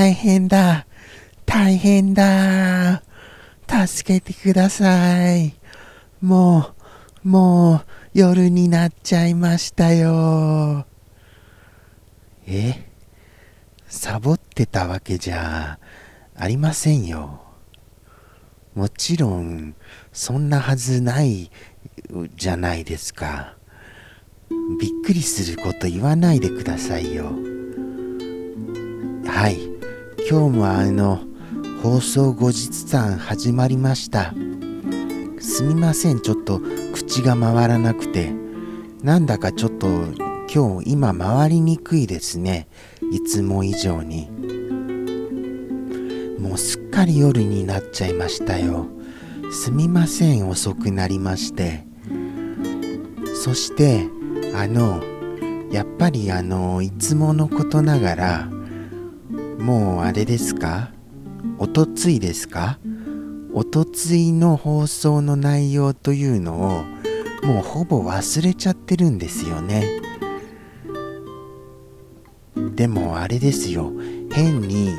大変だ。大変だ。助けてください。もう、もう、夜になっちゃいましたよ。え？サボってたわけじゃありませんよ。もちろん、そんなはずないじゃないですか。びっくりすること言わないでくださいよ。はい。今日もあの、放送後日談始まりました。すみません、ちょっと口が回らなくて。なんだかちょっと今日今回りにくいですね。いつも以上に。もうすっかり夜になっちゃいましたよ。すみません、遅くなりまして。そして、あの、やっぱりあの、いつものことながら、もうあれですか？おとついですか？おとついの放送の内容というのをもうほぼ忘れちゃってるんですよね。でもあれですよ。変に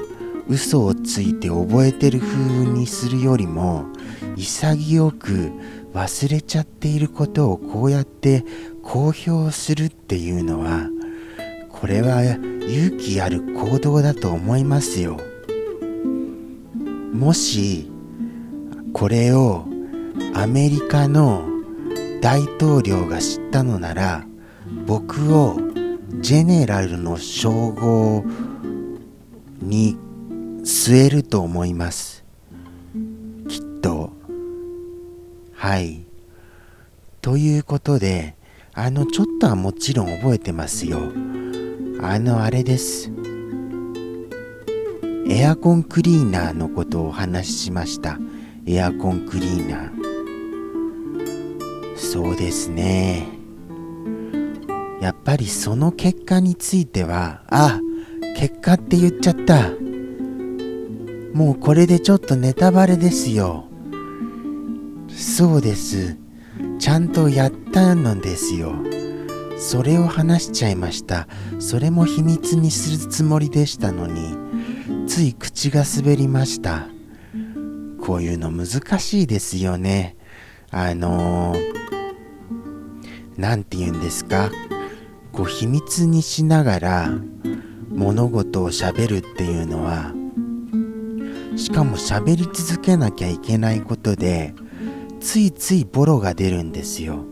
嘘をついて覚えてる風にするよりも潔く忘れちゃっていることをこうやって公表するっていうのはこれは勇気ある行動だと思いますよ。もしこれをアメリカの大統領が知ったのなら僕をジェネラルの称号に据えると思います。きっと。はい。ということであのちょっとはもちろん覚えてますよ。あのあれです。エアコンクリーナーのことをお話ししました。エアコンクリーナー。そうですね。やっぱりその結果についてはあ結果って言っちゃった。もうこれでちょっとネタバレですよ。そうです。ちゃんとやったのですよ。それを話しちゃいました。それも秘密にするつもりでしたのに。つい口が滑りました。こういうの難しいですよね。あの何、ー、て言うんですか？こう秘密にしながら物事をしゃべるっていうのはしかも喋り続けなきゃいけないことでついついボロが出るんですよ。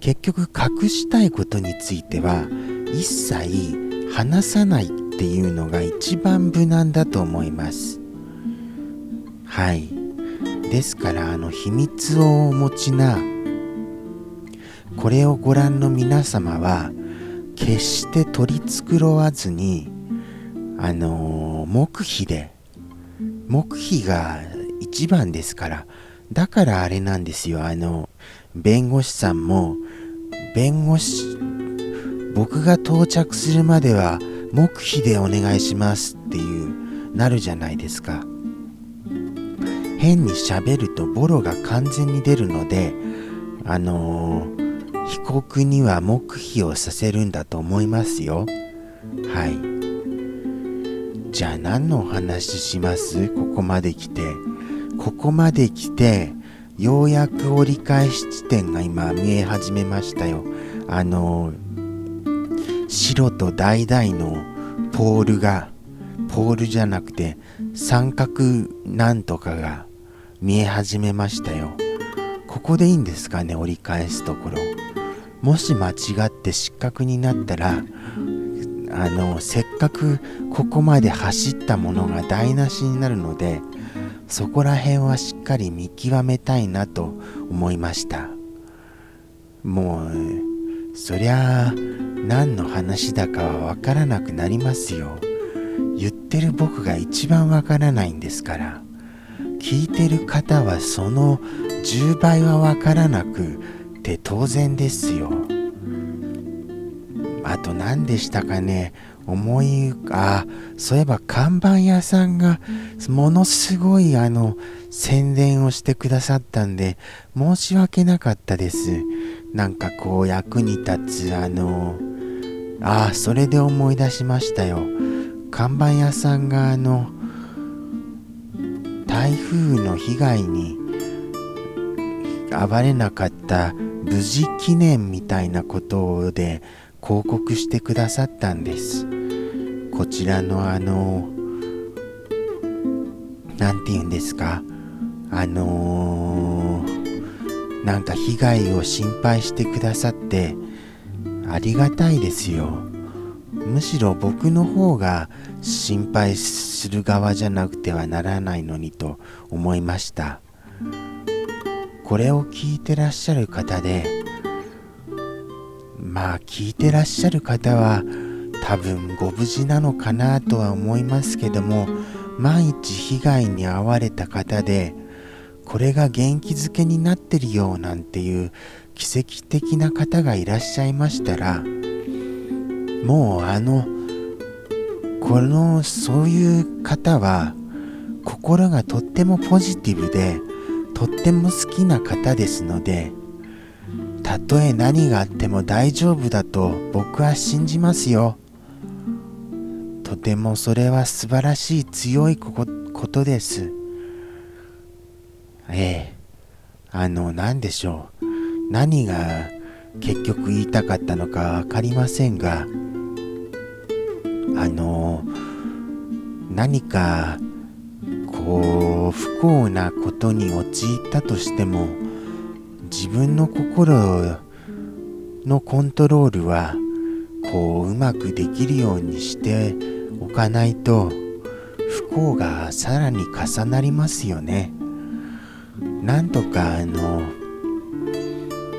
結局隠したいことについては一切話さないっていうのが一番無難だと思います。はい。ですからあの秘密をお持ちなこれをご覧の皆様は決して取り繕わずにあの、黙秘で黙秘が一番ですからだからあれなんですよ。あの弁護士さんも弁護士僕が到着するまでは黙秘でお願いしますっていうなるじゃないですか。変に喋るとボロが完全に出るのであのー、被告には黙秘をさせるんだと思いますよ。はい。じゃあ何のお話します？ここまで来て。ここまで来てようやく折り返し地点が今見え始めましたよ。あの白と橙のポールがポールじゃなくて三角なんとかが見え始めましたよ。ここでいいんですかね折り返すところ。もし間違って失格になったらあのせっかくここまで走ったものが台無しになるのでそこら辺はしっかり見極めたいなと思いました。もうそりゃあ何の話だかはわからなくなりますよ。言ってる僕が一番わからないんですから。聞いてる方はその10倍はわからなくて当然ですよ。あと何でしたかね。思いあそういえば看板屋さんがものすごいあの宣伝をしてくださったんで申し訳なかったです。なんかこう役に立つあのあそれで思い出しましたよ。看板屋さんがあの台風の被害に暴れなかった無事記念みたいなことで広告してくださったんです。こちらのあの何て言うんですか？あのー、なんか被害を心配してくださってありがたいですよ。むしろ僕の方が心配する側じゃなくてはならないのにと思いました。これを聞いてらっしゃる方でまあ聞いてらっしゃる方は多分ご無事なのかなとは思いますけども万一被害に遭われた方でこれが元気づけになってるよなんていう奇跡的な方がいらっしゃいましたらもうあのこのそういう方は心がとってもポジティブでとっても好きな方ですのでたとえ何があっても大丈夫だと僕は信じますよ。てもそれは素晴らしい強いことです。ええ。あの何でしょう。何が結局言いたかったのか分かりませんがあの何かこう不幸なことに陥ったとしても自分の心のコントロールはこううまくできるようにしておかないと不幸がさらに重なりますよね。なんとかあの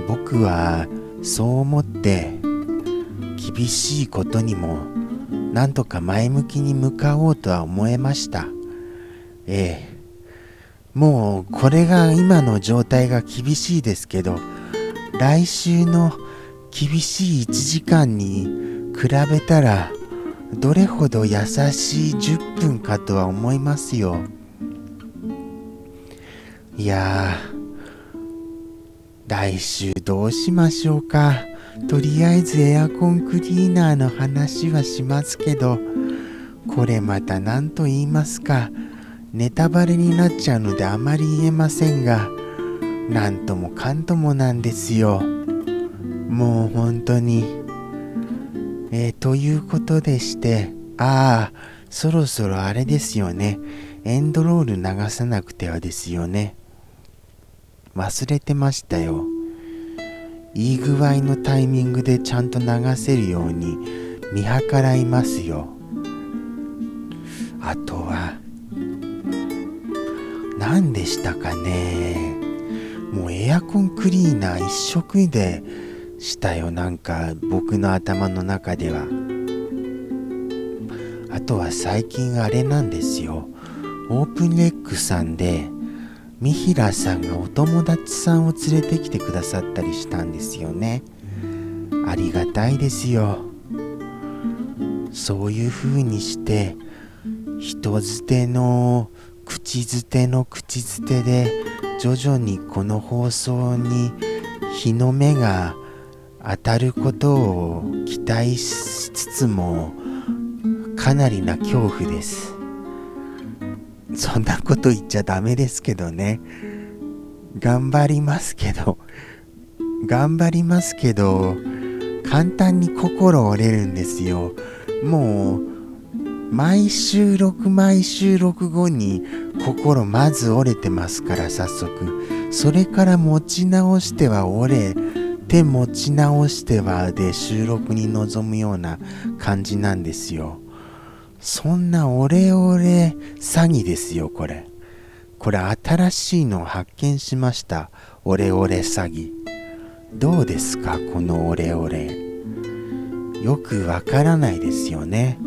僕はそう思って厳しいことにもなんとか前向きに向かおうとは思えましたええもうこれが今の状態が厳しいですけど来週の厳しい1時間に比べたらどれほど優しい10分かとは思いますよ。いやー来週どうしましょうか。とりあえずエアコンクリーナーの話はしますけどこれまた何と言いますか。ネタバレになっちゃうのであまり言えませんがなんともかんともなんですよ。もう本当に。えー、ということでしてああそろそろあれですよね。エンドロール流さなくてはですよね。忘れてましたよ。いい具合のタイミングでちゃんと流せるように見計らいますよ。あとは何でしたかね。もうエアコンクリーナー一色でしたよ。なんか僕の頭の中では。あとは最近あれなんですよ。オープンレックさんで三平さんがお友達さんを連れてきてくださったりしたんですよね。ありがたいですよ。そういう風にして人づての口づての口づてで徐々にこの放送に日の目が当たることを期待しつつもかなりな恐怖です。そんなこと言っちゃダメですけどね。頑張りますけど。頑張りますけど簡単に心折れるんですよ。もう毎収録毎収録後に心まず折れてますから早速。それから持ち直しては折れて持ち直してはで収録に臨むような感じなんですよそんなオレオレ詐欺ですよ、これ。これ新しいのを発見しました。オレオレ詐欺。どうですか、このオレオレ。よくわからないですよね。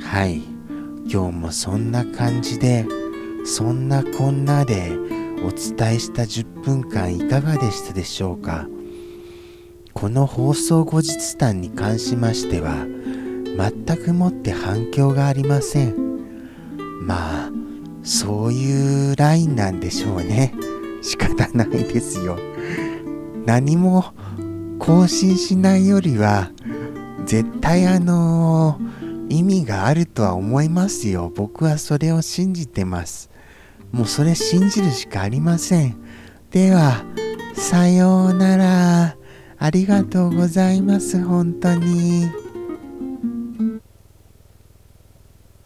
はい。今日もそんな感じで、そんなこんなでお伝えした10分間いかがでしたでしょうか？この放送後日談に関しましては、全くもって反響がありません。まあそういうラインなんでしょうね。仕方ないですよ。何も更新しないよりは絶対あのー、意味があるとは思いますよ。僕はそれを信じてます。もうそれ信じるしかありません。では、さようなら。ありがとうございます、本当に。